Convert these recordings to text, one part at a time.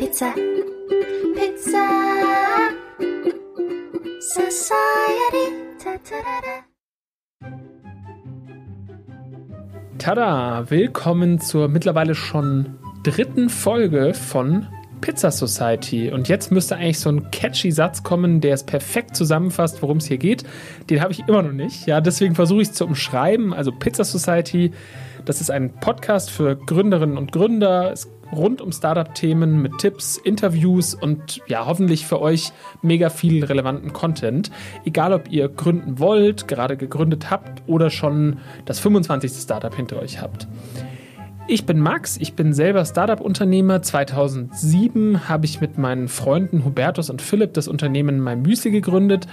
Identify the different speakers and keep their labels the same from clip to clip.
Speaker 1: Pizza. Pizza. Society.
Speaker 2: Tada! Willkommen zur mittlerweile schon dritten Folge von Pizza Society. Und jetzt müsste eigentlich so ein catchy Satz kommen, der es perfekt zusammenfasst, worum es hier geht. Den habe ich immer noch nicht. Ja, deswegen versuche ich es zu umschreiben. Also Pizza Society, das ist ein Podcast für Gründerinnen und Gründer. Rund um Startup-Themen mit Tipps, Interviews und ja, hoffentlich für euch mega viel relevanten Content. Egal, ob ihr gründen wollt, gerade gegründet habt oder schon das 25. Startup hinter euch habt. Ich bin Max, ich bin selber Startup-Unternehmer. 2007 habe ich mit meinen Freunden Hubertus und Philipp das Unternehmen My gegründet.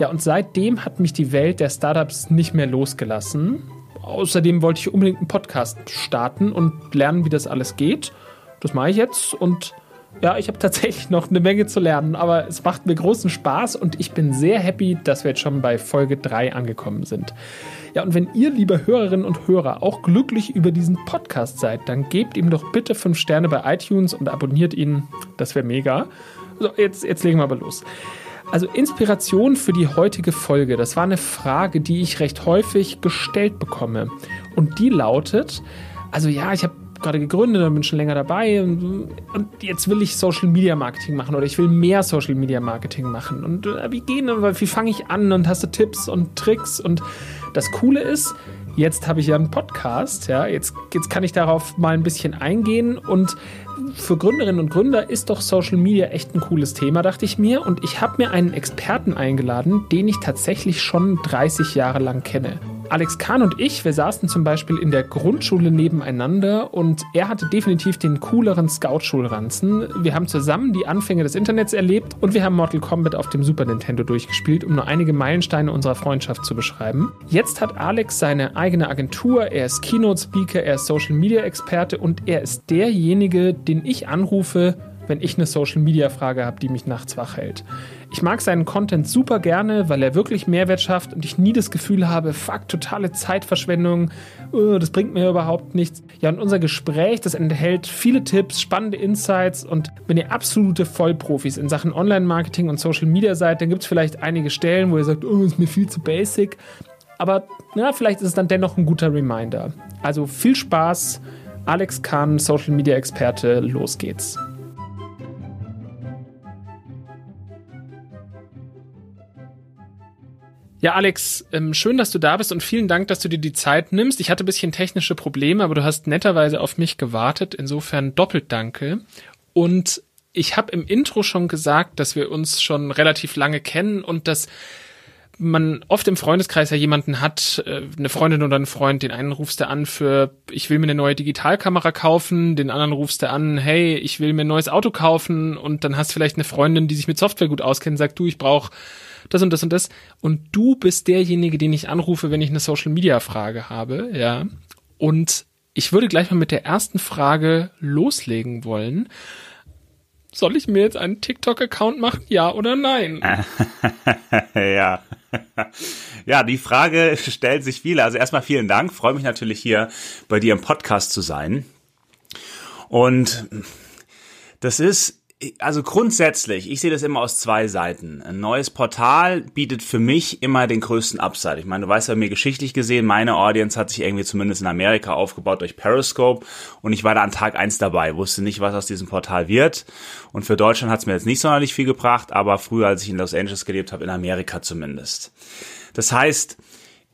Speaker 2: Ja, und seitdem hat mich die Welt der Startups nicht mehr losgelassen. Außerdem wollte ich unbedingt einen Podcast starten und lernen, wie das alles geht. Das mache ich jetzt und ja, ich habe tatsächlich noch eine Menge zu lernen, aber es macht mir großen Spaß und ich bin sehr happy, dass wir jetzt schon bei Folge 3 angekommen sind. Ja, und wenn ihr, liebe Hörerinnen und Hörer, auch glücklich über diesen Podcast seid, dann gebt ihm doch bitte 5 Sterne bei iTunes und abonniert ihn. Das wäre mega. So, jetzt, jetzt legen wir aber los. Also Inspiration für die heutige Folge, das war eine Frage, die ich recht häufig gestellt bekomme. Und die lautet, also ja, ich habe gerade gegründet und bin schon länger dabei und, und, jetzt will ich Social Media Marketing machen oder ich will mehr Social Media Marketing machen. Und äh, wie gehen wie fange ich an und hast du Tipps und Tricks? Und das Coole ist, jetzt habe ich ja einen Podcast, ja, jetzt, jetzt kann ich darauf mal ein bisschen eingehen und für Gründerinnen und Gründer ist doch Social Media echt ein cooles Thema, dachte ich mir. Und ich habe mir einen Experten eingeladen, den ich tatsächlich schon 30 Jahre lang kenne. Alex Kahn und ich, wir saßen zum Beispiel in der Grundschule nebeneinander und er hatte definitiv den cooleren Scout-Schulranzen. Wir haben zusammen die Anfänge des Internets erlebt und wir haben Mortal Kombat auf dem Super Nintendo durchgespielt, um nur einige Meilensteine unserer Freundschaft zu beschreiben. Jetzt hat Alex seine eigene Agentur, er ist Keynote-Speaker, er ist Social-Media-Experte und er ist derjenige, den ich anrufe, wenn ich eine Social-Media-Frage habe, die mich nachts wach hält. Ich mag seinen Content super gerne, weil er wirklich Mehrwert schafft und ich nie das Gefühl habe, fuck, totale Zeitverschwendung, oh, das bringt mir überhaupt nichts. Ja, und unser Gespräch, das enthält viele Tipps, spannende Insights und wenn ihr absolute Vollprofis in Sachen Online-Marketing und Social Media seid, dann gibt es vielleicht einige Stellen, wo ihr sagt, oh, ist mir viel zu basic. Aber na, vielleicht ist es dann dennoch ein guter Reminder. Also viel Spaß. Alex Kahn, Social Media Experte, los geht's. Ja, Alex, ähm, schön, dass du da bist und vielen Dank, dass du dir die Zeit nimmst. Ich hatte ein bisschen technische Probleme, aber du hast netterweise auf mich gewartet. Insofern doppelt danke. Und ich habe im Intro schon gesagt, dass wir uns schon relativ lange kennen und dass man oft im Freundeskreis ja jemanden hat, äh, eine Freundin oder einen Freund, den einen rufst du an für, ich will mir eine neue Digitalkamera kaufen, den anderen rufst du an, hey, ich will mir ein neues Auto kaufen und dann hast du vielleicht eine Freundin, die sich mit Software gut auskennt, sagt du, ich brauche das und das und das. Und du bist derjenige, den ich anrufe, wenn ich eine Social Media Frage habe, ja. Und ich würde gleich mal mit der ersten Frage loslegen wollen. Soll ich mir jetzt einen TikTok-Account machen, ja oder nein?
Speaker 3: ja. Ja, die Frage stellt sich viele. Also erstmal vielen Dank. Freue mich natürlich hier bei dir im Podcast zu sein. Und das ist also grundsätzlich, ich sehe das immer aus zwei Seiten. Ein neues Portal bietet für mich immer den größten Upside. Ich meine, du weißt ja mir geschichtlich gesehen, meine Audience hat sich irgendwie zumindest in Amerika aufgebaut durch Periscope und ich war da an Tag eins dabei, wusste nicht, was aus diesem Portal wird. Und für Deutschland hat es mir jetzt nicht sonderlich viel gebracht, aber früher, als ich in Los Angeles gelebt habe, in Amerika zumindest. Das heißt,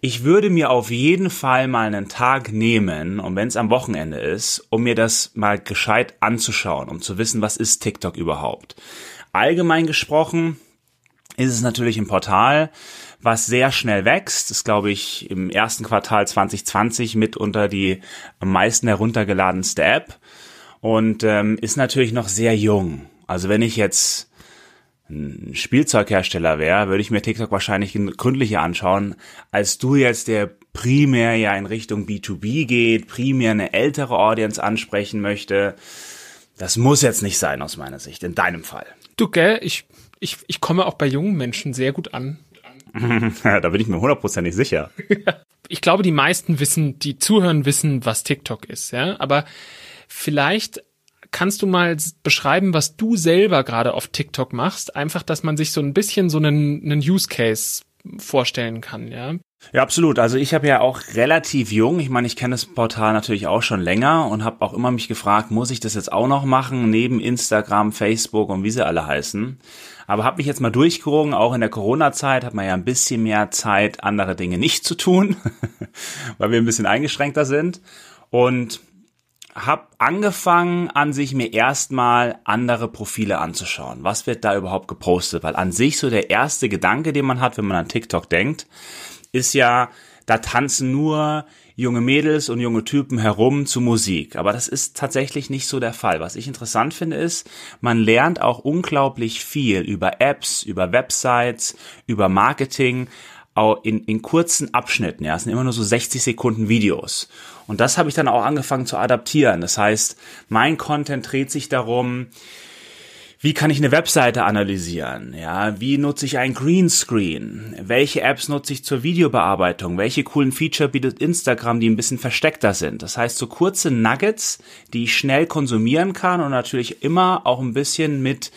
Speaker 3: ich würde mir auf jeden Fall mal einen Tag nehmen, und wenn es am Wochenende ist, um mir das mal gescheit anzuschauen, um zu wissen, was ist TikTok überhaupt. Allgemein gesprochen ist es natürlich ein Portal, was sehr schnell wächst. Das ist, glaube ich, im ersten Quartal 2020 mitunter die am meisten heruntergeladenste App und ähm, ist natürlich noch sehr jung. Also wenn ich jetzt ein Spielzeughersteller wäre, würde ich mir TikTok wahrscheinlich gründlicher anschauen, als du jetzt, der primär ja in Richtung B2B geht, primär eine ältere Audience ansprechen möchte. Das muss jetzt nicht sein aus meiner Sicht, in deinem Fall.
Speaker 2: Du, gell, ich, ich, ich komme auch bei jungen Menschen sehr gut an.
Speaker 3: da bin ich mir hundertprozentig sicher.
Speaker 2: ich glaube, die meisten wissen, die zuhören, wissen, was TikTok ist, ja. Aber vielleicht kannst du mal beschreiben, was du selber gerade auf TikTok machst? Einfach, dass man sich so ein bisschen so einen, einen Use Case vorstellen kann, ja?
Speaker 3: Ja, absolut. Also ich habe ja auch relativ jung, ich meine, ich kenne das Portal natürlich auch schon länger und habe auch immer mich gefragt, muss ich das jetzt auch noch machen, neben Instagram, Facebook und wie sie alle heißen. Aber habe mich jetzt mal durchgerungen, auch in der Corona-Zeit hat man ja ein bisschen mehr Zeit, andere Dinge nicht zu tun, weil wir ein bisschen eingeschränkter sind. Und habe angefangen, an sich mir erstmal andere Profile anzuschauen. Was wird da überhaupt gepostet? Weil an sich so der erste Gedanke, den man hat, wenn man an TikTok denkt, ist ja, da tanzen nur junge Mädels und junge Typen herum zu Musik. Aber das ist tatsächlich nicht so der Fall. Was ich interessant finde, ist, man lernt auch unglaublich viel über Apps, über Websites, über Marketing, in, in kurzen Abschnitten. Ja, es sind immer nur so 60 Sekunden Videos. Und das habe ich dann auch angefangen zu adaptieren. Das heißt, mein Content dreht sich darum, wie kann ich eine Webseite analysieren? Ja, wie nutze ich ein Greenscreen? Welche Apps nutze ich zur Videobearbeitung? Welche coolen Feature bietet Instagram, die ein bisschen versteckter sind? Das heißt, so kurze Nuggets, die ich schnell konsumieren kann und natürlich immer auch ein bisschen mit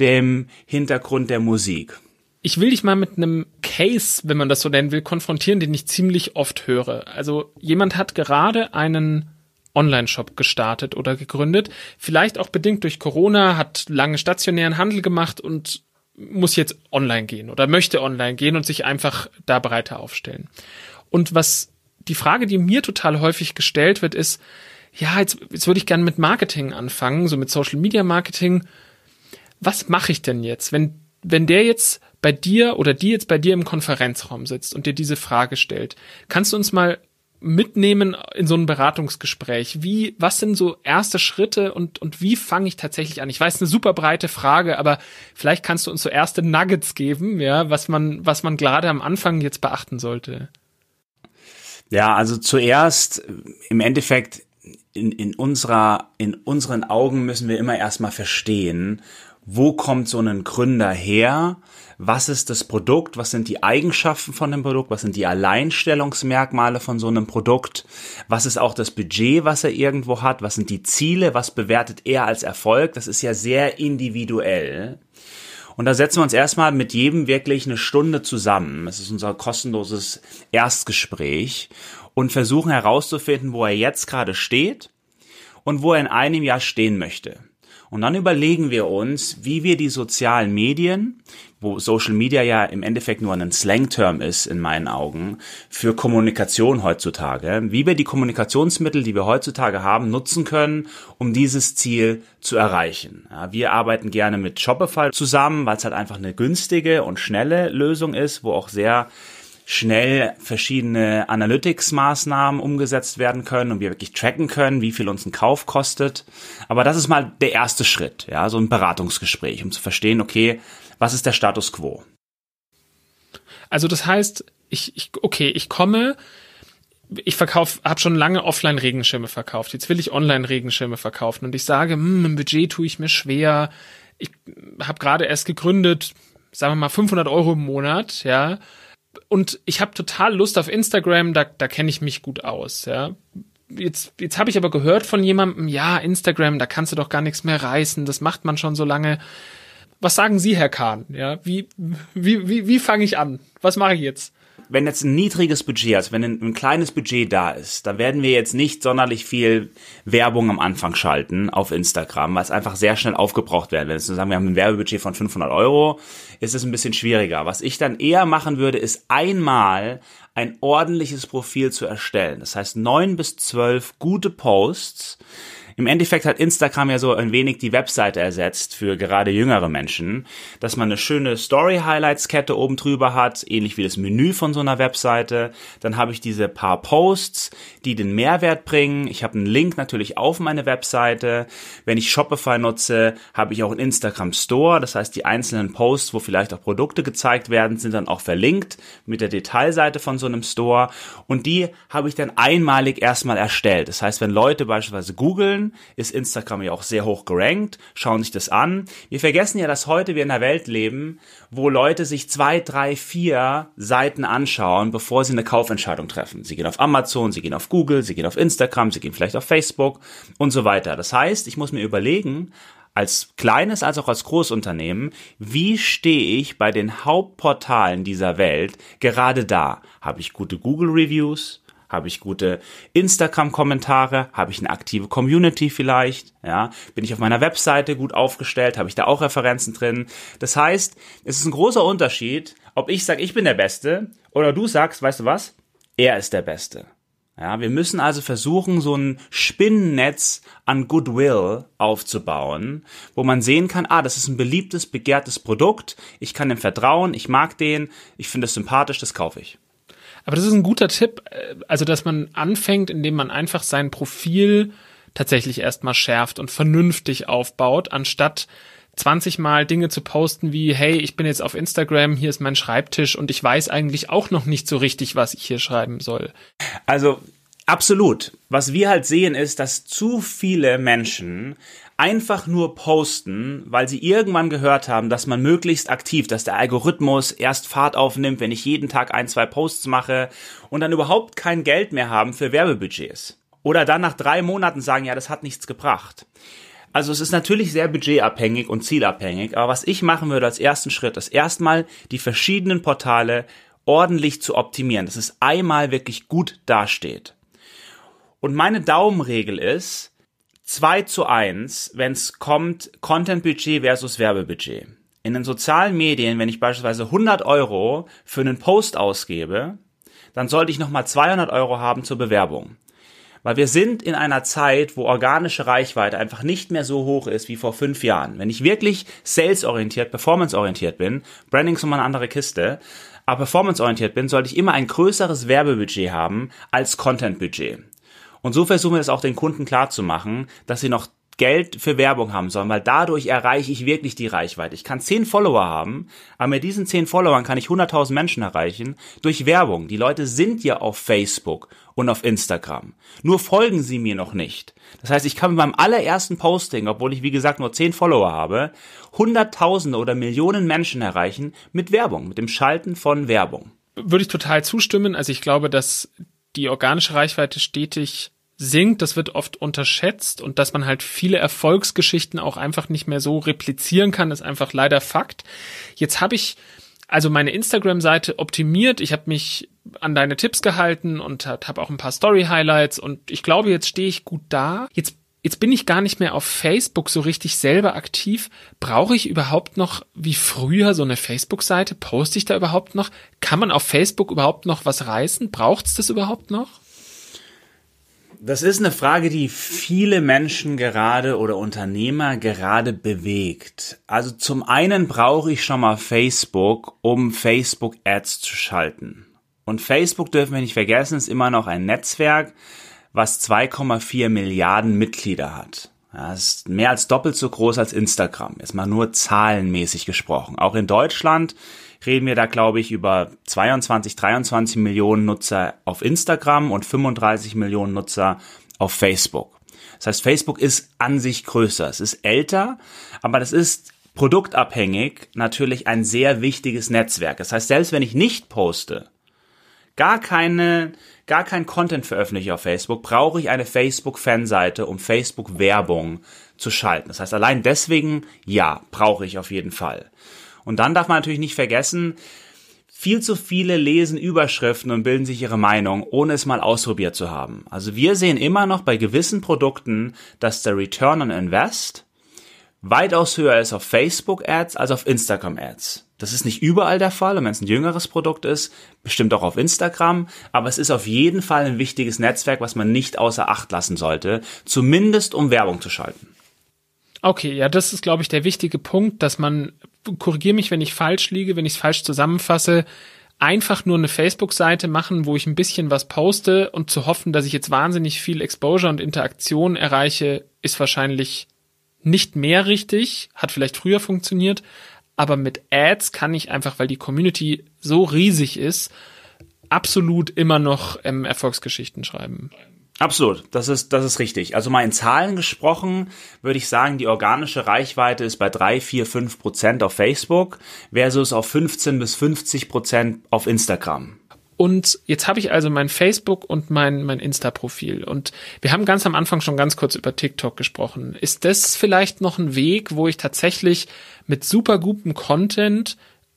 Speaker 3: dem Hintergrund der Musik.
Speaker 2: Ich will dich mal mit einem Case, wenn man das so nennen will, konfrontieren, den ich ziemlich oft höre. Also jemand hat gerade einen Online-Shop gestartet oder gegründet, vielleicht auch bedingt durch Corona, hat lange stationären Handel gemacht und muss jetzt online gehen oder möchte online gehen und sich einfach da breiter aufstellen. Und was die Frage, die mir total häufig gestellt wird, ist, ja, jetzt, jetzt würde ich gerne mit Marketing anfangen, so mit Social Media Marketing. Was mache ich denn jetzt, wenn, wenn der jetzt bei dir oder die jetzt bei dir im Konferenzraum sitzt und dir diese Frage stellt, kannst du uns mal mitnehmen in so ein Beratungsgespräch? Wie, was sind so erste Schritte und, und wie fange ich tatsächlich an? Ich weiß, eine super breite Frage, aber vielleicht kannst du uns so erste Nuggets geben, ja, was man, was man gerade am Anfang jetzt beachten sollte.
Speaker 3: Ja, also zuerst im Endeffekt in, in unserer, in unseren Augen müssen wir immer erstmal verstehen, wo kommt so ein Gründer her? Was ist das Produkt? Was sind die Eigenschaften von dem Produkt? Was sind die Alleinstellungsmerkmale von so einem Produkt? Was ist auch das Budget, was er irgendwo hat? Was sind die Ziele? Was bewertet er als Erfolg? Das ist ja sehr individuell. Und da setzen wir uns erstmal mit jedem wirklich eine Stunde zusammen. Das ist unser kostenloses Erstgespräch und versuchen herauszufinden, wo er jetzt gerade steht und wo er in einem Jahr stehen möchte. Und dann überlegen wir uns, wie wir die sozialen Medien, wo Social Media ja im Endeffekt nur ein Slang-Term ist in meinen Augen, für Kommunikation heutzutage, wie wir die Kommunikationsmittel, die wir heutzutage haben, nutzen können, um dieses Ziel zu erreichen. Ja, wir arbeiten gerne mit Shopify zusammen, weil es halt einfach eine günstige und schnelle Lösung ist, wo auch sehr schnell verschiedene Analytics-Maßnahmen umgesetzt werden können und wir wirklich tracken können, wie viel uns ein Kauf kostet. Aber das ist mal der erste Schritt, ja, so ein Beratungsgespräch, um zu verstehen, okay, was ist der Status quo?
Speaker 2: Also das heißt, ich, ich okay, ich komme, ich verkaufe, habe schon lange Offline-Regenschirme verkauft. Jetzt will ich Online-Regenschirme verkaufen und ich sage, hm, im Budget tue ich mir schwer. Ich habe gerade erst gegründet, sagen wir mal 500 Euro im Monat, ja und ich habe total Lust auf Instagram, da, da kenne ich mich gut aus, ja. Jetzt, jetzt habe ich aber gehört von jemandem, ja, Instagram, da kannst du doch gar nichts mehr reißen, das macht man schon so lange. Was sagen Sie, Herr Kahn? Ja, wie, wie, wie, wie fange ich an? Was mache ich jetzt?
Speaker 3: Wenn jetzt ein niedriges Budget, also wenn ein, ein, kleines Budget da ist, da werden wir jetzt nicht sonderlich viel Werbung am Anfang schalten auf Instagram, weil es einfach sehr schnell aufgebraucht werden. Wenn wir sagen, wir haben ein Werbebudget von 500 Euro, ist es ein bisschen schwieriger. Was ich dann eher machen würde, ist einmal ein ordentliches Profil zu erstellen. Das heißt, neun bis zwölf gute Posts, im Endeffekt hat Instagram ja so ein wenig die Webseite ersetzt für gerade jüngere Menschen, dass man eine schöne Story-Highlights-Kette oben drüber hat, ähnlich wie das Menü von so einer Webseite. Dann habe ich diese paar Posts, die den Mehrwert bringen. Ich habe einen Link natürlich auf meine Webseite. Wenn ich Shopify nutze, habe ich auch einen Instagram Store. Das heißt, die einzelnen Posts, wo vielleicht auch Produkte gezeigt werden, sind dann auch verlinkt mit der Detailseite von so einem Store. Und die habe ich dann einmalig erstmal erstellt. Das heißt, wenn Leute beispielsweise googeln, schön, ist Instagram ja auch sehr hoch gerankt, schauen sich das an. Wir vergessen ja, dass heute wir in einer Welt leben, wo Leute sich zwei, drei, vier Seiten anschauen, bevor sie eine Kaufentscheidung treffen. Sie gehen auf Amazon, sie gehen auf Google, sie gehen auf Instagram, sie gehen vielleicht auf Facebook und so weiter. Das heißt, ich muss mir überlegen, als kleines als auch als Großunternehmen, wie stehe ich bei den Hauptportalen dieser Welt gerade da? Habe ich gute Google Reviews? Habe ich gute Instagram-Kommentare? Habe ich eine aktive Community vielleicht? Ja, bin ich auf meiner Webseite gut aufgestellt? Habe ich da auch Referenzen drin? Das heißt, es ist ein großer Unterschied, ob ich sage, ich bin der Beste oder du sagst, weißt du was? Er ist der Beste. Ja, wir müssen also versuchen, so ein Spinnennetz an Goodwill aufzubauen, wo man sehen kann, ah, das ist ein beliebtes, begehrtes Produkt, ich kann dem vertrauen, ich mag den, ich finde es sympathisch, das kaufe ich.
Speaker 2: Aber das ist ein guter Tipp, äh, also dass man anfängt, indem man einfach sein Profil tatsächlich erstmal schärft und vernünftig aufbaut, anstatt 20 Mal Dinge zu posten wie, hey, ich bin jetzt auf Instagram, hier ist mein Schreibtisch und ich weiß eigentlich auch noch nicht so richtig, was ich hier schreiben soll.
Speaker 3: Also absolut. Was wir halt sehen ist, dass zu viele Menschen einfach nur posten, weil sie irgendwann gehört haben, dass man möglichst aktiv, dass der Algorithmus erst Fahrt aufnimmt, wenn ich jeden Tag ein, zwei Posts mache und dann überhaupt kein Geld mehr haben für Werbebudgets. Oder dann nach drei Monaten sagen, ja, das hat nichts gebracht. Also es ist natürlich sehr budgetabhängig und zielabhängig, aber was ich machen würde als ersten Schritt, ist erstmal die verschiedenen Portale ordentlich zu optimieren, dass es einmal wirklich gut dasteht. Und meine Daumenregel ist, 2 zu 1, wenn es kommt, Content-Budget versus Werbebudget. In den sozialen Medien, wenn ich beispielsweise 100 Euro für einen Post ausgebe, dann sollte ich nochmal 200 Euro haben zur Bewerbung. Weil wir sind in einer Zeit, wo organische Reichweite einfach nicht mehr so hoch ist wie vor fünf Jahren. Wenn ich wirklich salesorientiert, performanceorientiert bin, Branding ist immer eine andere Kiste, aber performanceorientiert bin, sollte ich immer ein größeres Werbebudget haben als Contentbudget. Und so versuchen wir es auch den Kunden klar zu machen, dass sie noch Geld für Werbung haben sollen, weil dadurch erreiche ich wirklich die Reichweite. Ich kann zehn Follower haben, aber mit diesen zehn Followern kann ich 100.000 Menschen erreichen durch Werbung. Die Leute sind ja auf Facebook und auf Instagram. Nur folgen sie mir noch nicht. Das heißt, ich kann mit meinem allerersten Posting, obwohl ich wie gesagt nur zehn Follower habe, Hunderttausende oder Millionen Menschen erreichen mit Werbung, mit dem Schalten von Werbung.
Speaker 2: Würde ich total zustimmen. Also ich glaube, dass die organische Reichweite stetig sinkt, das wird oft unterschätzt und dass man halt viele Erfolgsgeschichten auch einfach nicht mehr so replizieren kann, ist einfach leider Fakt. Jetzt habe ich also meine Instagram-Seite optimiert. Ich habe mich an deine Tipps gehalten und habe auch ein paar Story-Highlights und ich glaube, jetzt stehe ich gut da. Jetzt jetzt bin ich gar nicht mehr auf Facebook so richtig selber aktiv. Brauche ich überhaupt noch wie früher so eine Facebook-Seite? Poste ich da überhaupt noch? Kann man auf Facebook überhaupt noch was reißen? Braucht es das überhaupt noch?
Speaker 3: Das ist eine Frage, die viele Menschen gerade oder Unternehmer gerade bewegt. Also zum einen brauche ich schon mal Facebook, um Facebook Ads zu schalten. Und Facebook dürfen wir nicht vergessen, ist immer noch ein Netzwerk, was 2,4 Milliarden Mitglieder hat. Das ist mehr als doppelt so groß als Instagram. Jetzt mal nur zahlenmäßig gesprochen. Auch in Deutschland reden wir da, glaube ich, über 22, 23 Millionen Nutzer auf Instagram und 35 Millionen Nutzer auf Facebook. Das heißt, Facebook ist an sich größer. Es ist älter, aber das ist produktabhängig natürlich ein sehr wichtiges Netzwerk. Das heißt, selbst wenn ich nicht poste, gar keine, gar kein Content veröffentliche auf Facebook, brauche ich eine Facebook-Fanseite, um Facebook-Werbung zu schalten. Das heißt, allein deswegen, ja, brauche ich auf jeden Fall. Und dann darf man natürlich nicht vergessen, viel zu viele lesen Überschriften und bilden sich ihre Meinung, ohne es mal ausprobiert zu haben. Also wir sehen immer noch bei gewissen Produkten, dass der Return on Invest weitaus höher ist auf Facebook Ads als auf Instagram Ads. Das ist nicht überall der Fall und wenn es ein jüngeres Produkt ist, bestimmt auch auf Instagram, aber es ist auf jeden Fall ein wichtiges Netzwerk, was man nicht außer Acht lassen sollte, zumindest um Werbung zu schalten.
Speaker 2: Okay, ja, das ist, glaube ich, der wichtige Punkt, dass man, korrigiere mich, wenn ich falsch liege, wenn ich es falsch zusammenfasse, einfach nur eine Facebook-Seite machen, wo ich ein bisschen was poste und zu hoffen, dass ich jetzt wahnsinnig viel Exposure und Interaktion erreiche, ist wahrscheinlich nicht mehr richtig, hat vielleicht früher funktioniert, aber mit Ads kann ich einfach, weil die Community so riesig ist, absolut immer noch ähm, Erfolgsgeschichten schreiben.
Speaker 3: Absolut, das ist, das ist richtig. Also mal in Zahlen gesprochen, würde ich sagen, die organische Reichweite ist bei drei, vier, fünf Prozent auf Facebook versus auf 15 bis 50 Prozent auf Instagram.
Speaker 2: Und jetzt habe ich also mein Facebook und mein, mein Insta-Profil. Und wir haben ganz am Anfang schon ganz kurz über TikTok gesprochen. Ist das vielleicht noch ein Weg, wo ich tatsächlich mit super gutem Content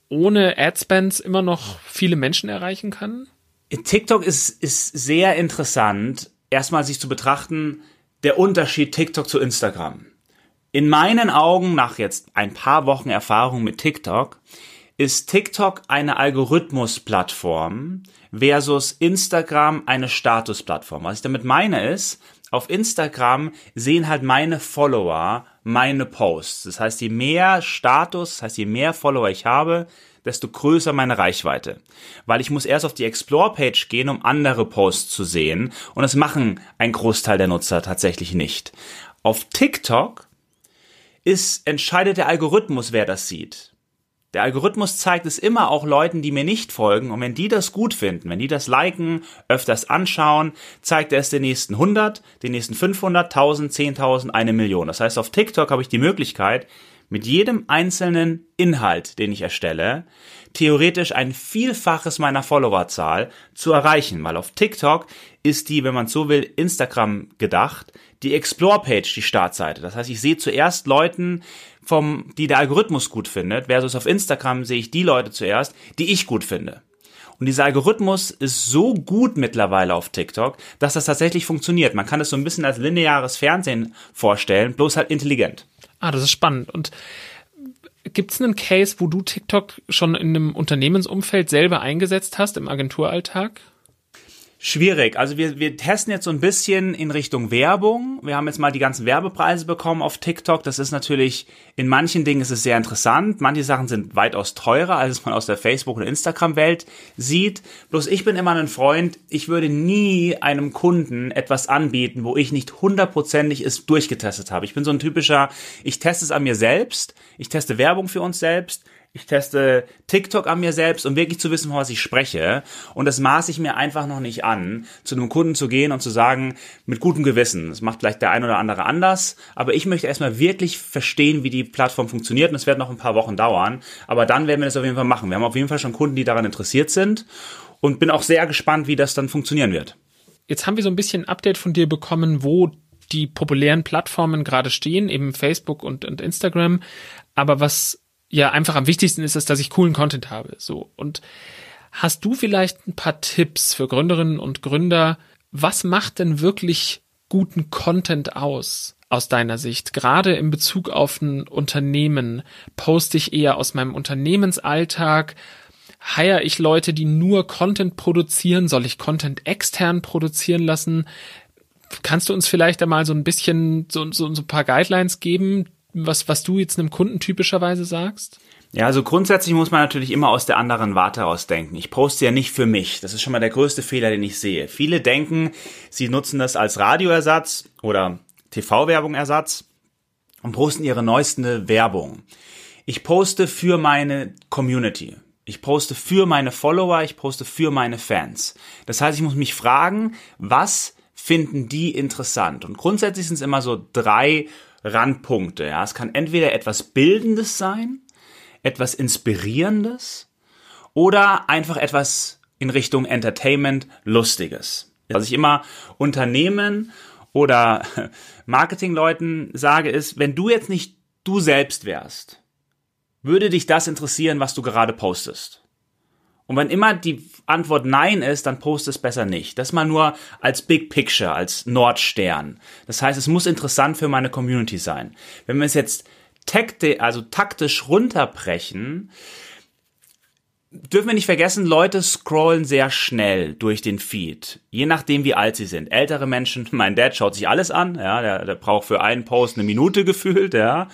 Speaker 2: ohne Adspends immer noch viele Menschen erreichen kann?
Speaker 3: TikTok ist, ist sehr interessant, erstmal sich zu betrachten, der Unterschied TikTok zu Instagram. In meinen Augen, nach jetzt ein paar Wochen Erfahrung mit TikTok, ist TikTok eine Algorithmusplattform versus Instagram eine Statusplattform. Was ich damit meine ist, auf Instagram sehen halt meine Follower meine Posts. Das heißt, je mehr Status, das heißt, je mehr Follower ich habe, desto größer meine Reichweite. Weil ich muss erst auf die Explore-Page gehen, um andere Posts zu sehen. Und das machen ein Großteil der Nutzer tatsächlich nicht. Auf TikTok ist, entscheidet der Algorithmus, wer das sieht. Der Algorithmus zeigt es immer auch Leuten, die mir nicht folgen. Und wenn die das gut finden, wenn die das liken, öfters anschauen, zeigt er es den nächsten 100, den nächsten 500, 1000, 10.000, eine Million. Das heißt, auf TikTok habe ich die Möglichkeit, mit jedem einzelnen Inhalt, den ich erstelle, theoretisch ein Vielfaches meiner Followerzahl zu erreichen, weil auf TikTok ist die, wenn man so will, Instagram gedacht, die Explore-Page, die Startseite. Das heißt, ich sehe zuerst Leuten, vom, die der Algorithmus gut findet, versus auf Instagram sehe ich die Leute zuerst, die ich gut finde. Und dieser Algorithmus ist so gut mittlerweile auf TikTok, dass das tatsächlich funktioniert. Man kann es so ein bisschen als lineares Fernsehen vorstellen, bloß halt intelligent.
Speaker 2: Ah, das ist spannend. Und gibt es einen Case, wo du TikTok schon in einem Unternehmensumfeld selber eingesetzt hast im Agenturalltag?
Speaker 3: Schwierig. Also wir, wir testen jetzt so ein bisschen in Richtung Werbung. Wir haben jetzt mal die ganzen Werbepreise bekommen auf TikTok. Das ist natürlich, in manchen Dingen ist es sehr interessant. Manche Sachen sind weitaus teurer, als man aus der Facebook- und Instagram-Welt sieht. Bloß ich bin immer ein Freund, ich würde nie einem Kunden etwas anbieten, wo ich nicht hundertprozentig es durchgetestet habe. Ich bin so ein typischer, ich teste es an mir selbst. Ich teste Werbung für uns selbst ich teste TikTok an mir selbst, um wirklich zu wissen, was ich spreche. Und das maße ich mir einfach noch nicht an, zu einem Kunden zu gehen und zu sagen, mit gutem Gewissen. Das macht vielleicht der ein oder andere anders. Aber ich möchte erstmal wirklich verstehen, wie die Plattform funktioniert. Und es wird noch ein paar Wochen dauern. Aber dann werden wir das auf jeden Fall machen. Wir haben auf jeden Fall schon Kunden, die daran interessiert sind. Und bin auch sehr gespannt, wie das dann funktionieren wird.
Speaker 2: Jetzt haben wir so ein bisschen Update von dir bekommen, wo die populären Plattformen gerade stehen, eben Facebook und, und Instagram. Aber was ja einfach am wichtigsten ist es, dass ich coolen Content habe. So. Und hast du vielleicht ein paar Tipps für Gründerinnen und Gründer? Was macht denn wirklich guten Content aus? Aus deiner Sicht, gerade in Bezug auf ein Unternehmen, poste ich eher aus meinem Unternehmensalltag, Hire ich Leute, die nur Content produzieren? Soll ich Content extern produzieren lassen? Kannst du uns vielleicht einmal so ein bisschen so, so, so ein paar Guidelines geben, was, was du jetzt einem Kunden typischerweise sagst?
Speaker 3: Ja, also grundsätzlich muss man natürlich immer aus der anderen Warte heraus denken. Ich poste ja nicht für mich. Das ist schon mal der größte Fehler, den ich sehe. Viele denken, sie nutzen das als Radioersatz oder TV-Werbung-Ersatz und posten ihre neueste Werbung. Ich poste für meine Community. Ich poste für meine Follower, ich poste für meine Fans. Das heißt, ich muss mich fragen, was finden die interessant? Und grundsätzlich sind es immer so drei Randpunkte. Ja, es kann entweder etwas Bildendes sein, etwas Inspirierendes oder einfach etwas in Richtung Entertainment Lustiges. Was ich immer Unternehmen oder Marketingleuten sage ist, wenn du jetzt nicht du selbst wärst, würde dich das interessieren, was du gerade postest? Und wenn immer die Antwort Nein ist, dann post es besser nicht. Das mal nur als Big Picture, als Nordstern. Das heißt, es muss interessant für meine Community sein. Wenn wir es jetzt takti also taktisch runterbrechen, dürfen wir nicht vergessen, Leute scrollen sehr schnell durch den Feed. Je nachdem, wie alt sie sind. Ältere Menschen, mein Dad schaut sich alles an, ja, der, der braucht für einen Post eine Minute gefühlt, ja.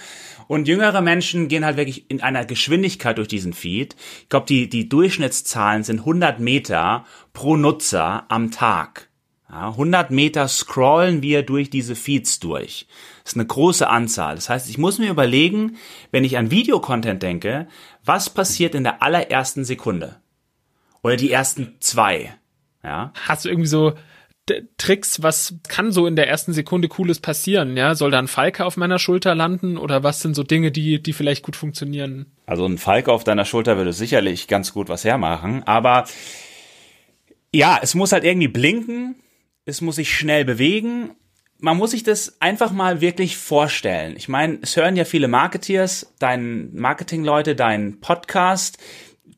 Speaker 3: Und jüngere Menschen gehen halt wirklich in einer Geschwindigkeit durch diesen Feed. Ich glaube, die, die Durchschnittszahlen sind 100 Meter pro Nutzer am Tag. Ja, 100 Meter scrollen wir durch diese Feeds durch. Das ist eine große Anzahl. Das heißt, ich muss mir überlegen, wenn ich an Videocontent denke, was passiert in der allerersten Sekunde? Oder die ersten zwei? Ja.
Speaker 2: Hast du irgendwie so Tricks, was kann so in der ersten Sekunde Cooles passieren? Ja, soll da ein Falke auf meiner Schulter landen oder was sind so Dinge, die, die vielleicht gut funktionieren?
Speaker 3: Also ein Falke auf deiner Schulter würde sicherlich ganz gut was hermachen, aber ja, es muss halt irgendwie blinken, es muss sich schnell bewegen. Man muss sich das einfach mal wirklich vorstellen. Ich meine, es hören ja viele Marketeers, deinen Marketingleute, deinen Podcast.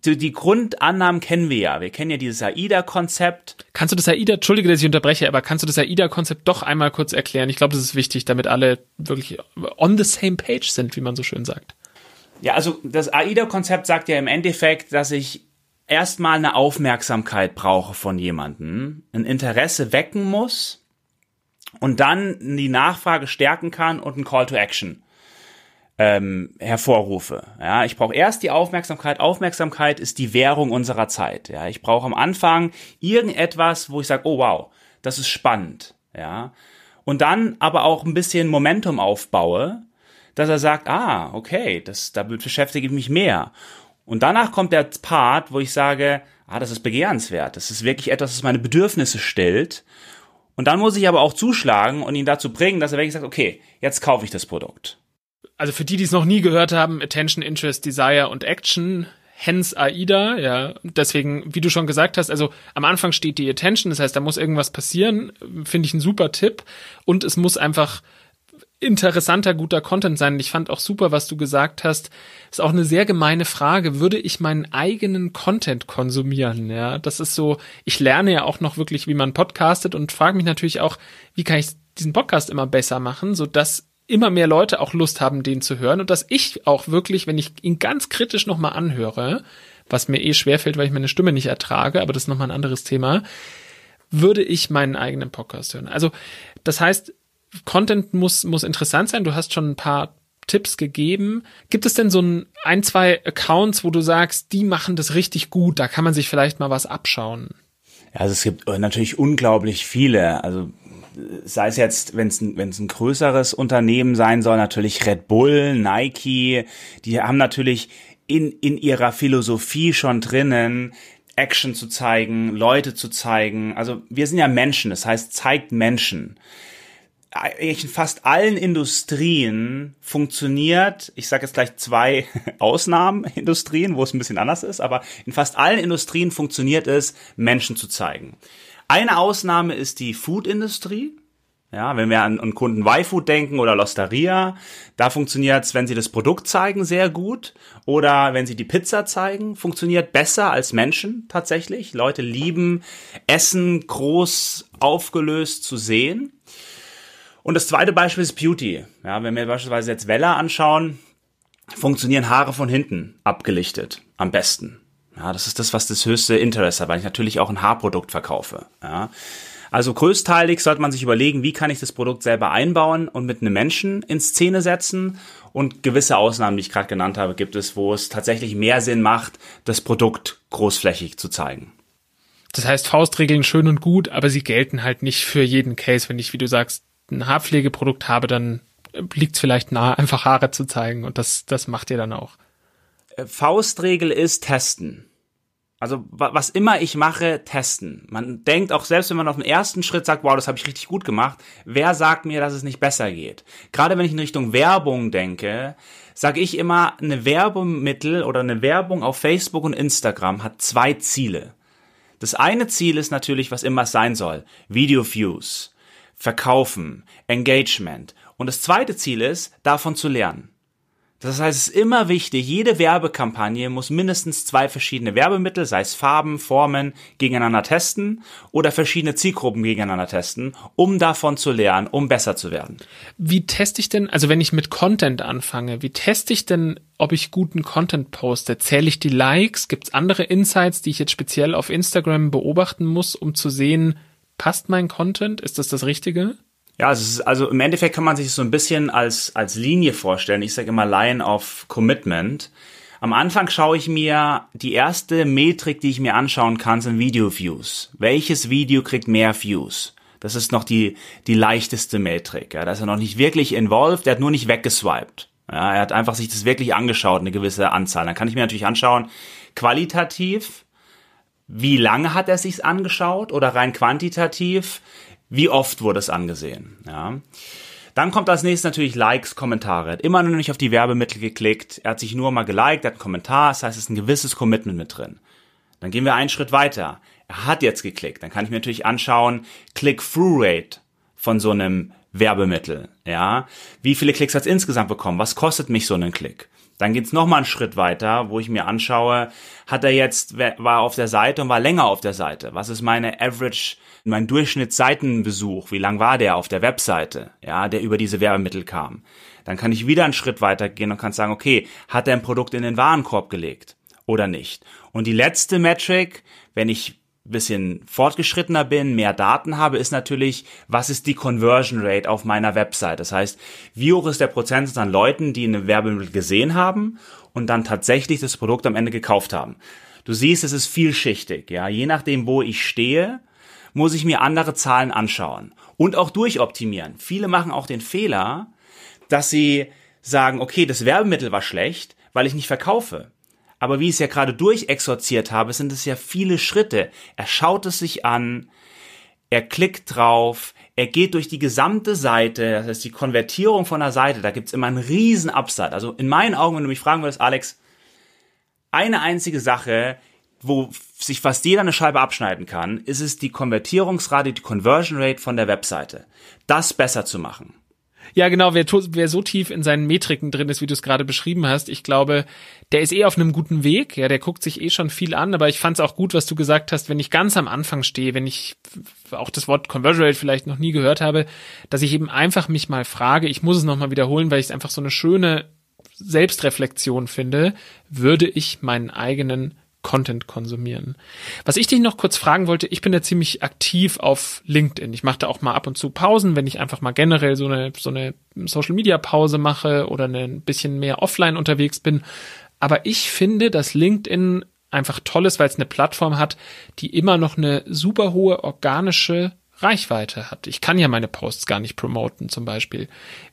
Speaker 3: Die, die Grundannahmen kennen wir ja. Wir kennen ja dieses AIDA-Konzept.
Speaker 2: Kannst du das AIDA, entschuldige, dass ich unterbreche, aber kannst du das AIDA-Konzept doch einmal kurz erklären? Ich glaube, das ist wichtig, damit alle wirklich on the same page sind, wie man so schön sagt.
Speaker 3: Ja, also das AIDA-Konzept sagt ja im Endeffekt, dass ich erstmal eine Aufmerksamkeit brauche von jemandem, ein Interesse wecken muss und dann die Nachfrage stärken kann und ein Call to Action ähm, hervorrufe. Ja, ich brauche erst die Aufmerksamkeit. Aufmerksamkeit ist die Währung unserer Zeit. Ja, ich brauche am Anfang irgendetwas, wo ich sage, oh wow, das ist spannend. Ja, und dann aber auch ein bisschen Momentum aufbaue, dass er sagt, ah, okay, das, damit beschäftige ich mich mehr. Und danach kommt der Part, wo ich sage, ah, das ist begehrenswert. Das ist wirklich etwas, das meine Bedürfnisse stillt. Und dann muss ich aber auch zuschlagen und ihn dazu bringen, dass er wirklich sagt, okay, jetzt kaufe ich das Produkt.
Speaker 2: Also für die, die es noch nie gehört haben, Attention, Interest, Desire und Action, hence AIDA, ja. Deswegen, wie du schon gesagt hast, also am Anfang steht die Attention, das heißt, da muss irgendwas passieren, finde ich ein super Tipp. Und es muss einfach interessanter, guter Content sein. Ich fand auch super, was du gesagt hast. Ist auch eine sehr gemeine Frage. Würde ich meinen eigenen Content konsumieren? Ja, das ist so, ich lerne ja auch noch wirklich, wie man podcastet und frage mich natürlich auch, wie kann ich diesen Podcast immer besser machen, so dass immer mehr Leute auch Lust haben, den zu hören und dass ich auch wirklich, wenn ich ihn ganz kritisch nochmal anhöre, was mir eh schwerfällt, weil ich meine Stimme nicht ertrage, aber das ist nochmal ein anderes Thema, würde ich meinen eigenen Podcast hören. Also, das heißt, Content muss, muss interessant sein. Du hast schon ein paar Tipps gegeben. Gibt es denn so ein, ein, zwei Accounts, wo du sagst, die machen das richtig gut, da kann man sich vielleicht mal was abschauen?
Speaker 3: Ja, also es gibt natürlich unglaublich viele. Also sei es jetzt, wenn es ein, wenn es ein größeres Unternehmen sein soll, natürlich Red Bull, Nike, die haben natürlich in, in ihrer Philosophie schon drinnen, Action zu zeigen, Leute zu zeigen. Also wir sind ja Menschen, das heißt, zeigt Menschen in fast allen Industrien funktioniert, ich sage jetzt gleich zwei Ausnahmen Industrien, wo es ein bisschen anders ist, aber in fast allen Industrien funktioniert es, Menschen zu zeigen. Eine Ausnahme ist die Food-Industrie. Ja, wenn wir an, an Kunden Y-Food denken oder Losteria, da funktioniert es, wenn sie das Produkt zeigen, sehr gut. Oder wenn sie die Pizza zeigen, funktioniert besser als Menschen tatsächlich. Leute lieben Essen groß aufgelöst zu sehen. Und das zweite Beispiel ist Beauty. Ja, wenn wir beispielsweise jetzt Wella anschauen, funktionieren Haare von hinten abgelichtet am besten. Ja, das ist das, was das höchste Interesse hat, weil ich natürlich auch ein Haarprodukt verkaufe. Ja. Also größteilig sollte man sich überlegen, wie kann ich das Produkt selber einbauen und mit einem Menschen in Szene setzen. Und gewisse Ausnahmen, die ich gerade genannt habe, gibt es, wo es tatsächlich mehr Sinn macht, das Produkt großflächig zu zeigen.
Speaker 2: Das heißt, Faustregeln schön und gut, aber sie gelten halt nicht für jeden Case, wenn ich, wie du sagst, ein Haarpflegeprodukt habe, dann liegt es vielleicht nahe, einfach Haare zu zeigen und das, das macht ihr dann auch.
Speaker 3: Äh, Faustregel ist testen. Also was immer ich mache, testen. Man denkt auch selbst, wenn man auf den ersten Schritt sagt, wow, das habe ich richtig gut gemacht, wer sagt mir, dass es nicht besser geht? Gerade wenn ich in Richtung Werbung denke, sage ich immer, eine Werbemittel oder eine Werbung auf Facebook und Instagram hat zwei Ziele. Das eine Ziel ist natürlich, was immer es sein soll, Video Views. Verkaufen, Engagement. Und das zweite Ziel ist, davon zu lernen. Das heißt, es ist immer wichtig, jede Werbekampagne muss mindestens zwei verschiedene Werbemittel, sei es Farben, Formen, gegeneinander testen oder verschiedene Zielgruppen gegeneinander testen, um davon zu lernen, um besser zu werden.
Speaker 2: Wie teste ich denn, also wenn ich mit Content anfange, wie teste ich denn, ob ich guten Content poste? Zähle ich die Likes? Gibt es andere Insights, die ich jetzt speziell auf Instagram beobachten muss, um zu sehen, passt mein Content? Ist das das Richtige?
Speaker 3: Ja, ist, also im Endeffekt kann man sich so ein bisschen als, als Linie vorstellen. Ich sage immer Line of Commitment. Am Anfang schaue ich mir die erste Metrik, die ich mir anschauen kann, sind Video-Views. Welches Video kriegt mehr Views? Das ist noch die, die leichteste Metrik. Ja, da ist er noch nicht wirklich involved, der hat nur nicht weggeswiped. Ja, er hat einfach sich das wirklich angeschaut, eine gewisse Anzahl. Dann kann ich mir natürlich anschauen, qualitativ, wie lange hat er sich's angeschaut oder rein quantitativ, wie oft wurde es angesehen, ja. Dann kommt als nächstes natürlich Likes, Kommentare. Er hat immer noch nicht auf die Werbemittel geklickt. Er hat sich nur mal geliked, er hat einen Kommentar. Das heißt, es ist ein gewisses Commitment mit drin. Dann gehen wir einen Schritt weiter. Er hat jetzt geklickt. Dann kann ich mir natürlich anschauen, Click-Through-Rate von so einem Werbemittel. Ja, wie viele Klicks hat es insgesamt bekommen? Was kostet mich so ein Klick? Dann geht's noch mal einen Schritt weiter, wo ich mir anschaue, hat er jetzt war auf der Seite und war länger auf der Seite. Was ist meine Average, mein Durchschnittsseitenbesuch? Wie lang war der auf der Webseite? Ja, der über diese Werbemittel kam. Dann kann ich wieder einen Schritt weiter gehen und kann sagen, okay, hat er ein Produkt in den Warenkorb gelegt oder nicht? Und die letzte Metric, wenn ich bisschen fortgeschrittener bin, mehr Daten habe, ist natürlich, was ist die Conversion Rate auf meiner Website? Das heißt, wie hoch ist der Prozentsatz an Leuten, die eine Werbemittel gesehen haben und dann tatsächlich das Produkt am Ende gekauft haben? Du siehst, es ist vielschichtig, ja. Je nachdem, wo ich stehe, muss ich mir andere Zahlen anschauen und auch durchoptimieren. Viele machen auch den Fehler, dass sie sagen, okay, das Werbemittel war schlecht, weil ich nicht verkaufe. Aber wie ich es ja gerade durchexorziert habe, sind es ja viele Schritte. Er schaut es sich an, er klickt drauf, er geht durch die gesamte Seite, das heißt die Konvertierung von der Seite, da gibt's immer einen riesen Upside. Also in meinen Augen, wenn du mich fragen würdest, Alex, eine einzige Sache, wo sich fast jeder eine Scheibe abschneiden kann, ist es die Konvertierungsrate, die Conversion Rate von der Webseite. Das besser zu machen.
Speaker 2: Ja, genau, wer, wer so tief in seinen Metriken drin ist, wie du es gerade beschrieben hast, ich glaube, der ist eh auf einem guten Weg. Ja, der guckt sich eh schon viel an, aber ich fand es auch gut, was du gesagt hast, wenn ich ganz am Anfang stehe, wenn ich auch das Wort Conversion Rate vielleicht noch nie gehört habe, dass ich eben einfach mich mal frage, ich muss es nochmal wiederholen, weil ich es einfach so eine schöne Selbstreflexion finde, würde ich meinen eigenen Content konsumieren. Was ich dich noch kurz fragen wollte, ich bin ja ziemlich aktiv auf LinkedIn. Ich mache da auch mal ab und zu Pausen, wenn ich einfach mal generell so eine, so eine Social Media Pause mache oder ein bisschen mehr offline unterwegs bin. Aber ich finde, dass LinkedIn einfach toll ist, weil es eine Plattform hat, die immer noch eine super hohe organische Reichweite hat. Ich kann ja meine Posts gar nicht promoten, zum Beispiel.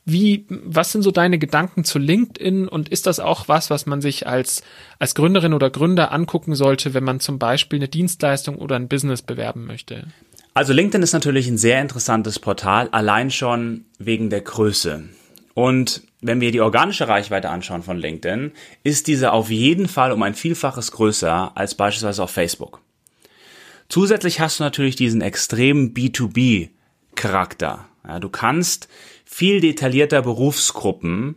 Speaker 2: Wie, was sind so deine Gedanken zu LinkedIn und ist das auch was, was man sich als, als Gründerin oder Gründer angucken sollte, wenn man zum Beispiel eine Dienstleistung oder ein Business bewerben möchte?
Speaker 3: Also LinkedIn ist natürlich ein sehr interessantes Portal, allein schon wegen der Größe. Und wenn wir die organische Reichweite anschauen von LinkedIn, ist diese auf jeden Fall um ein Vielfaches größer als beispielsweise auf Facebook. Zusätzlich hast du natürlich diesen extremen B2B-Charakter. Ja, du kannst viel detaillierter Berufsgruppen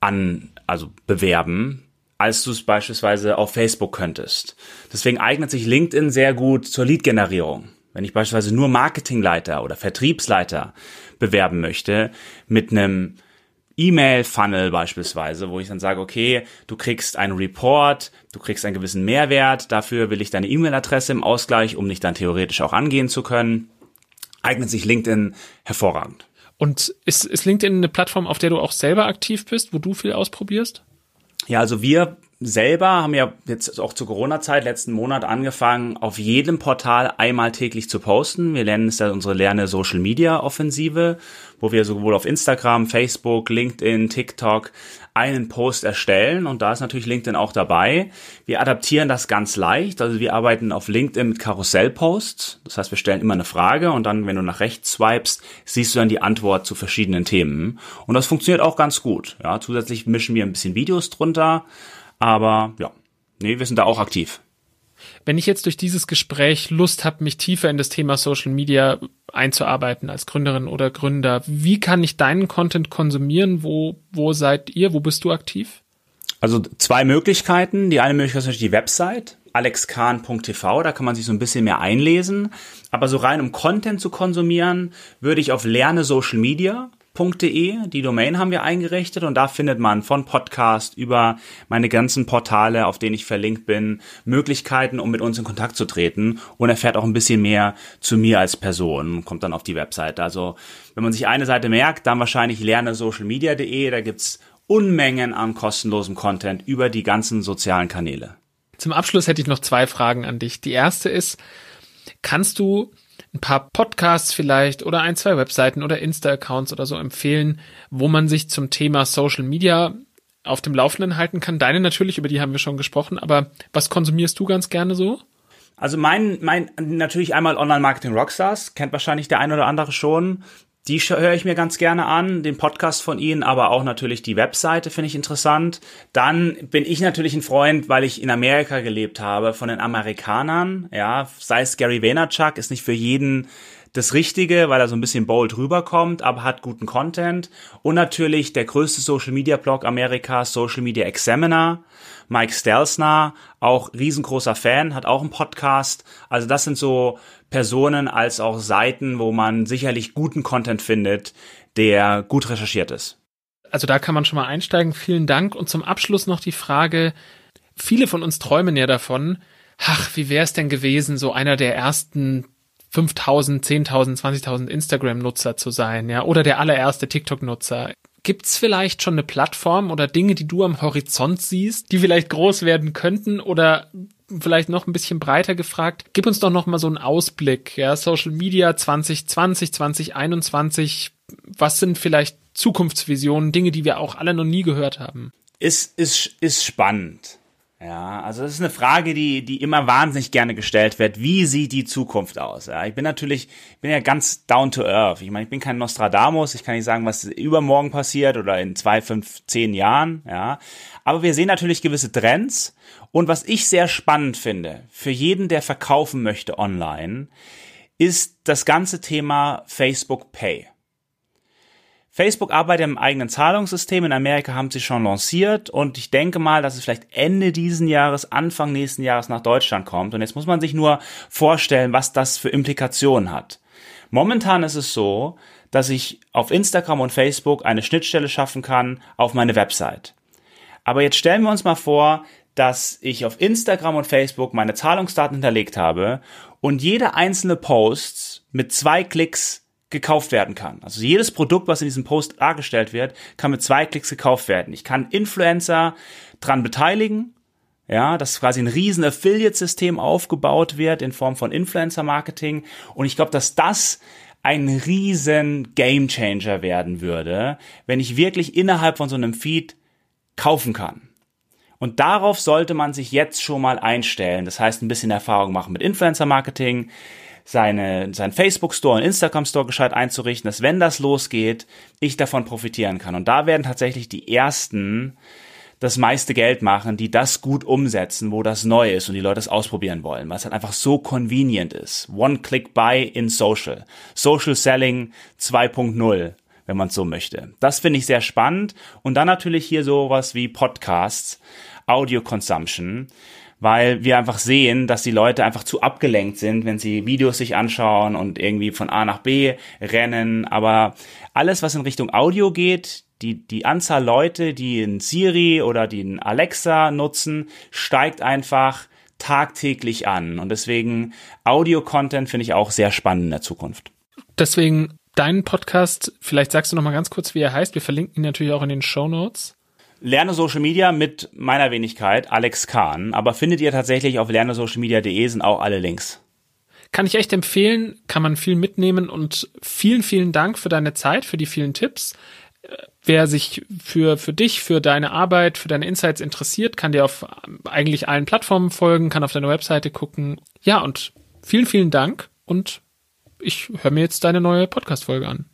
Speaker 3: an, also bewerben, als du es beispielsweise auf Facebook könntest. Deswegen eignet sich LinkedIn sehr gut zur Lead-Generierung. Wenn ich beispielsweise nur Marketingleiter oder Vertriebsleiter bewerben möchte mit einem E-Mail-Funnel beispielsweise, wo ich dann sage, okay, du kriegst einen Report, du kriegst einen gewissen Mehrwert, dafür will ich deine E-Mail-Adresse im Ausgleich, um dich dann theoretisch auch angehen zu können, eignet sich LinkedIn hervorragend.
Speaker 2: Und ist, ist LinkedIn eine Plattform, auf der du auch selber aktiv bist, wo du viel ausprobierst?
Speaker 3: Ja, also wir selber haben ja jetzt auch zur Corona-Zeit letzten Monat angefangen, auf jedem Portal einmal täglich zu posten. Wir lernen es ja unsere Lerne Social Media Offensive, wo wir sowohl auf Instagram, Facebook, LinkedIn, TikTok einen Post erstellen und da ist natürlich LinkedIn auch dabei. Wir adaptieren das ganz leicht, also wir arbeiten auf LinkedIn mit Karussellposts. Das heißt, wir stellen immer eine Frage und dann, wenn du nach rechts swipest, siehst du dann die Antwort zu verschiedenen Themen und das funktioniert auch ganz gut. Ja, zusätzlich mischen wir ein bisschen Videos drunter aber ja, nee, wir sind da auch aktiv.
Speaker 2: Wenn ich jetzt durch dieses Gespräch Lust habe, mich tiefer in das Thema Social Media einzuarbeiten als Gründerin oder Gründer, wie kann ich deinen Content konsumieren? Wo, wo seid ihr? Wo bist du aktiv?
Speaker 3: Also zwei Möglichkeiten. Die eine Möglichkeit ist natürlich die Website alexkahn.tv, da kann man sich so ein bisschen mehr einlesen. Aber so rein um Content zu konsumieren, würde ich auf Lerne Social Media .de, die Domain haben wir eingerichtet und da findet man von Podcast über meine ganzen Portale, auf denen ich verlinkt bin, Möglichkeiten, um mit uns in Kontakt zu treten und erfährt auch ein bisschen mehr zu mir als Person, kommt dann auf die Webseite. Also wenn man sich eine Seite merkt, dann wahrscheinlich lernesocialmedia.de, da gibt's Unmengen an kostenlosem Content über die ganzen sozialen Kanäle.
Speaker 2: Zum Abschluss hätte ich noch zwei Fragen an dich. Die erste ist, kannst du ein paar Podcasts vielleicht oder ein, zwei Webseiten oder Insta-Accounts oder so empfehlen, wo man sich zum Thema Social Media auf dem Laufenden halten kann? Deine natürlich, über die haben wir schon gesprochen, aber was konsumierst du ganz gerne so?
Speaker 3: Also mein, mein, natürlich einmal Online-Marketing Rockstars, kennt wahrscheinlich der ein oder andere schon. Die höre ich mir ganz gerne an, den Podcast von Ihnen, aber auch natürlich die Webseite finde ich interessant. Dann bin ich natürlich ein Freund, weil ich in Amerika gelebt habe, von den Amerikanern. Ja, sei es Gary Vaynerchuk, ist nicht für jeden das Richtige, weil er so ein bisschen bold rüberkommt, aber hat guten Content. Und natürlich der größte Social Media Blog Amerikas, Social Media Examiner. Mike Stelsner, auch riesengroßer Fan, hat auch einen Podcast. Also das sind so Personen als auch Seiten, wo man sicherlich guten Content findet, der gut recherchiert ist.
Speaker 2: Also da kann man schon mal einsteigen. Vielen Dank. Und zum Abschluss noch die Frage, viele von uns träumen ja davon, ach, wie wäre es denn gewesen, so einer der ersten 5000, 10.000, 20.000 Instagram-Nutzer zu sein, ja, oder der allererste TikTok-Nutzer. Gibt's vielleicht schon eine Plattform oder Dinge, die du am Horizont siehst, die vielleicht groß werden könnten oder vielleicht noch ein bisschen breiter gefragt? Gib uns doch noch mal so einen Ausblick, ja, Social Media 2020, 2021. Was sind vielleicht Zukunftsvisionen, Dinge, die wir auch alle noch nie gehört haben?
Speaker 3: Ist, ist, ist spannend. Ja, also das ist eine Frage, die, die immer wahnsinnig gerne gestellt wird. Wie sieht die Zukunft aus? Ja, ich bin natürlich, ich bin ja ganz down to earth. Ich meine, ich bin kein Nostradamus. Ich kann nicht sagen, was übermorgen passiert oder in zwei, fünf, zehn Jahren. Ja, aber wir sehen natürlich gewisse Trends. Und was ich sehr spannend finde, für jeden, der verkaufen möchte online, ist das ganze Thema Facebook Pay. Facebook arbeitet im eigenen Zahlungssystem. In Amerika haben sie schon lanciert und ich denke mal, dass es vielleicht Ende diesen Jahres, Anfang nächsten Jahres nach Deutschland kommt. Und jetzt muss man sich nur vorstellen, was das für Implikationen hat. Momentan ist es so, dass ich auf Instagram und Facebook eine Schnittstelle schaffen kann auf meine Website. Aber jetzt stellen wir uns mal vor, dass ich auf Instagram und Facebook meine Zahlungsdaten hinterlegt habe und jeder einzelne Post mit zwei Klicks gekauft werden kann. Also jedes Produkt, was in diesem Post dargestellt wird, kann mit zwei Klicks gekauft werden. Ich kann Influencer dran beteiligen, ja, dass quasi ein riesen Affiliate-System aufgebaut wird in Form von Influencer-Marketing. Und ich glaube, dass das ein riesen Gamechanger werden würde, wenn ich wirklich innerhalb von so einem Feed kaufen kann. Und darauf sollte man sich jetzt schon mal einstellen. Das heißt, ein bisschen Erfahrung machen mit Influencer-Marketing, seine, sein Facebook-Store und Instagram-Store gescheit einzurichten, dass wenn das losgeht, ich davon profitieren kann. Und da werden tatsächlich die ersten das meiste Geld machen, die das gut umsetzen, wo das neu ist und die Leute es ausprobieren wollen, weil es halt einfach so convenient ist. One-Click-Buy in Social. Social Selling 2.0 wenn man es so möchte. Das finde ich sehr spannend. Und dann natürlich hier sowas wie Podcasts, Audio Consumption weil wir einfach sehen, dass die Leute einfach zu abgelenkt sind, wenn sie Videos sich anschauen und irgendwie von A nach B rennen. Aber alles, was in Richtung Audio geht, die, die Anzahl Leute, die in Siri oder die in Alexa nutzen, steigt einfach tagtäglich an. Und deswegen Audio-Content finde ich auch sehr spannend in der Zukunft.
Speaker 2: Deswegen deinen Podcast, vielleicht sagst du noch mal ganz kurz, wie er heißt. Wir verlinken ihn natürlich auch in den Show Notes.
Speaker 3: Lerne Social Media mit meiner Wenigkeit, Alex Kahn. Aber findet ihr tatsächlich auf lernesocialmedia.de sind auch alle Links.
Speaker 2: Kann ich echt empfehlen, kann man viel mitnehmen und vielen, vielen Dank für deine Zeit, für die vielen Tipps. Wer sich für, für dich, für deine Arbeit, für deine Insights interessiert, kann dir auf eigentlich allen Plattformen folgen, kann auf deine Webseite gucken. Ja, und vielen, vielen Dank und ich höre mir jetzt deine neue Podcast-Folge an.